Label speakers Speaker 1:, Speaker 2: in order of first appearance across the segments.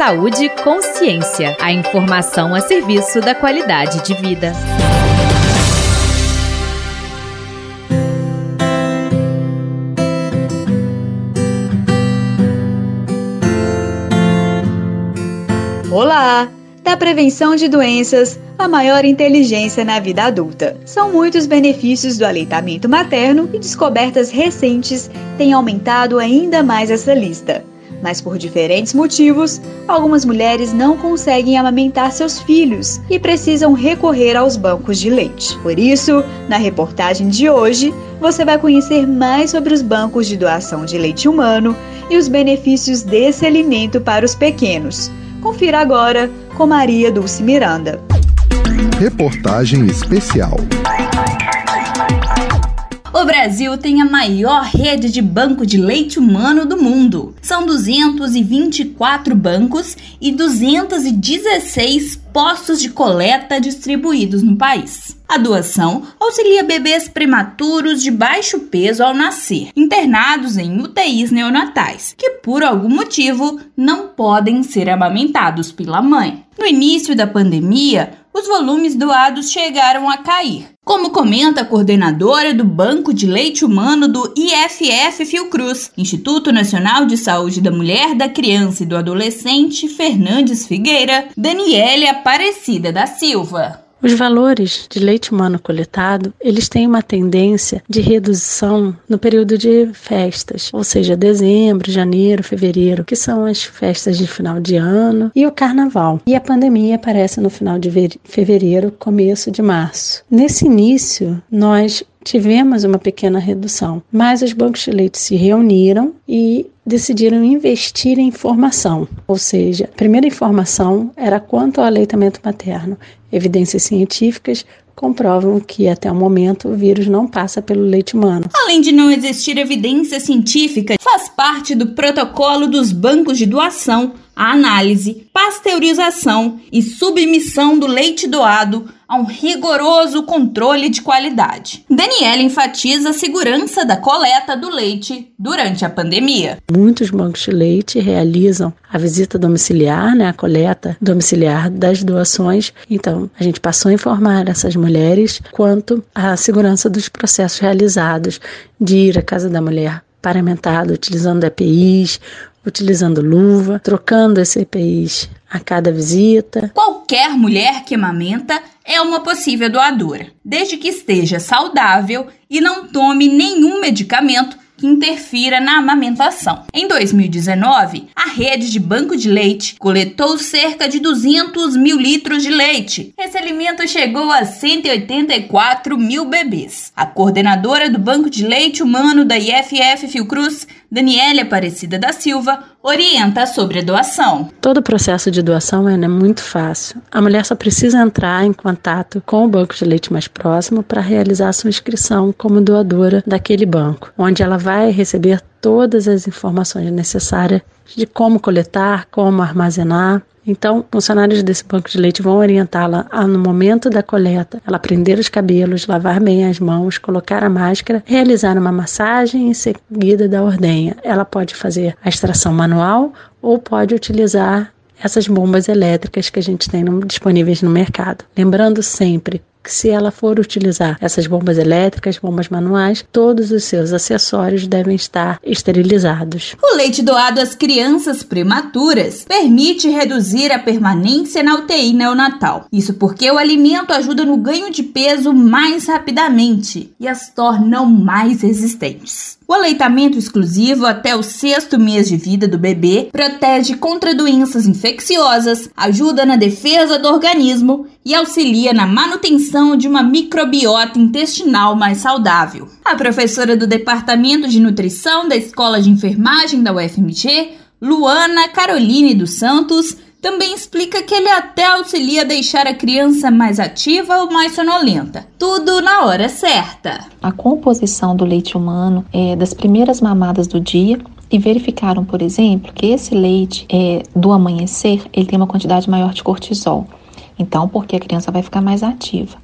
Speaker 1: Saúde e consciência. A informação a serviço da qualidade de vida.
Speaker 2: Olá! Da prevenção de doenças a maior inteligência na vida adulta. São muitos benefícios do aleitamento materno e descobertas recentes têm aumentado ainda mais essa lista. Mas por diferentes motivos, algumas mulheres não conseguem amamentar seus filhos e precisam recorrer aos bancos de leite. Por isso, na reportagem de hoje, você vai conhecer mais sobre os bancos de doação de leite humano e os benefícios desse alimento para os pequenos. Confira agora com Maria Dulce Miranda.
Speaker 3: Reportagem especial.
Speaker 4: O Brasil tem a maior rede de banco de leite humano do mundo. São 224 bancos e 216 postos de coleta distribuídos no país. A doação auxilia bebês prematuros de baixo peso ao nascer, internados em UTIs neonatais, que por algum motivo não podem ser amamentados pela mãe. No início da pandemia, os volumes doados chegaram a cair. Como comenta a coordenadora do Banco de Leite Humano do IFF Fiocruz, Instituto Nacional de Saúde da Mulher, da Criança e do Adolescente, Fernandes Figueira, Daniele Aparecida da Silva.
Speaker 5: Os valores de leite humano coletado, eles têm uma tendência de redução no período de festas, ou seja, dezembro, janeiro, fevereiro, que são as festas de final de ano e o carnaval. E a pandemia aparece no final de fevereiro, começo de março. Nesse início, nós tivemos uma pequena redução, mas os bancos de leite se reuniram e decidiram investir em informação, ou seja, a primeira informação era quanto ao aleitamento materno. Evidências científicas comprovam que até o momento o vírus não passa pelo leite humano.
Speaker 4: Além de não existir evidência científica, faz parte do protocolo dos bancos de doação a análise, pasteurização e submissão do leite doado a um rigoroso controle de qualidade. Daniela enfatiza a segurança da coleta do leite durante a pandemia.
Speaker 5: Muitos bancos de leite realizam a visita domiciliar, né, a coleta domiciliar das doações. Então, a gente passou a informar essas mulheres quanto à segurança dos processos realizados de ir à casa da mulher paramentada utilizando EPIs, utilizando luva, trocando esse EPIs a cada visita.
Speaker 4: Qualquer mulher que amamenta é uma possível doadora, desde que esteja saudável e não tome nenhum medicamento que interfira na amamentação. Em 2019, a rede de banco de leite coletou cerca de 200 mil litros de leite. Esse alimento chegou a 184 mil bebês. A coordenadora do Banco de Leite Humano da IFF Fiocruz, Daniela Aparecida da Silva, orienta sobre a doação.
Speaker 5: Todo o processo de doação é muito fácil. A mulher só precisa entrar em contato com o banco de leite mais próximo para realizar sua inscrição como doadora daquele banco, onde ela vai receber todas as informações necessárias de como coletar, como armazenar. Então, funcionários desse banco de leite vão orientá-la no momento da coleta, ela prender os cabelos, lavar bem as mãos, colocar a máscara, realizar uma massagem em seguida da ordenha. Ela pode fazer a extração manual ou pode utilizar essas bombas elétricas que a gente tem no, disponíveis no mercado. Lembrando sempre que se ela for utilizar essas bombas elétricas, bombas manuais, todos os seus acessórios devem estar esterilizados.
Speaker 4: O leite doado às crianças prematuras permite reduzir a permanência na UTI neonatal. Isso porque o alimento ajuda no ganho de peso mais rapidamente e as tornam mais resistentes. O aleitamento exclusivo até o sexto mês de vida do bebê protege contra doenças infecciosas, ajuda na defesa do organismo e auxilia na manutenção de uma microbiota intestinal mais saudável. A professora do Departamento de Nutrição da Escola de Enfermagem da UFMG, Luana Caroline dos Santos, também explica que ele até auxilia a deixar a criança mais ativa ou mais sonolenta. Tudo na hora certa.
Speaker 6: A composição do leite humano é das primeiras mamadas do dia e verificaram, por exemplo, que esse leite é, do amanhecer ele tem uma quantidade maior de cortisol. Então, porque a criança vai ficar mais ativa.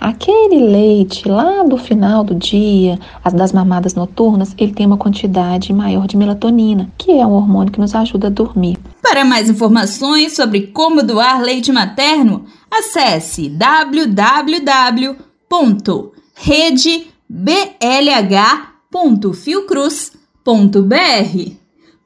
Speaker 6: Aquele leite lá do final do dia, as das mamadas noturnas, ele tem uma quantidade maior de melatonina, que é um hormônio que nos ajuda a dormir.
Speaker 4: Para mais informações sobre como doar leite materno, acesse www.redeblh.fiocruz.br.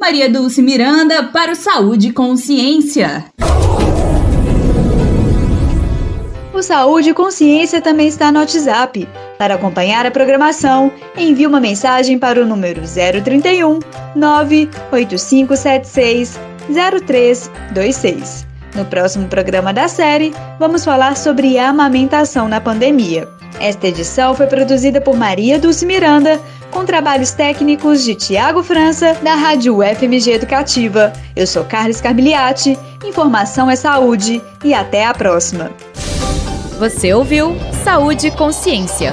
Speaker 4: Maria Dulce Miranda para o Saúde e Consciência.
Speaker 2: O Saúde e Consciência também está no WhatsApp. Para acompanhar a programação, envie uma mensagem para o número 031 98576 0326. No próximo programa da série, vamos falar sobre a amamentação na pandemia. Esta edição foi produzida por Maria Dulce Miranda, com trabalhos técnicos de Tiago França, da Rádio FMG Educativa. Eu sou Carlos Carbiliati, informação é saúde e até a próxima.
Speaker 1: Você ouviu Saúde e Consciência.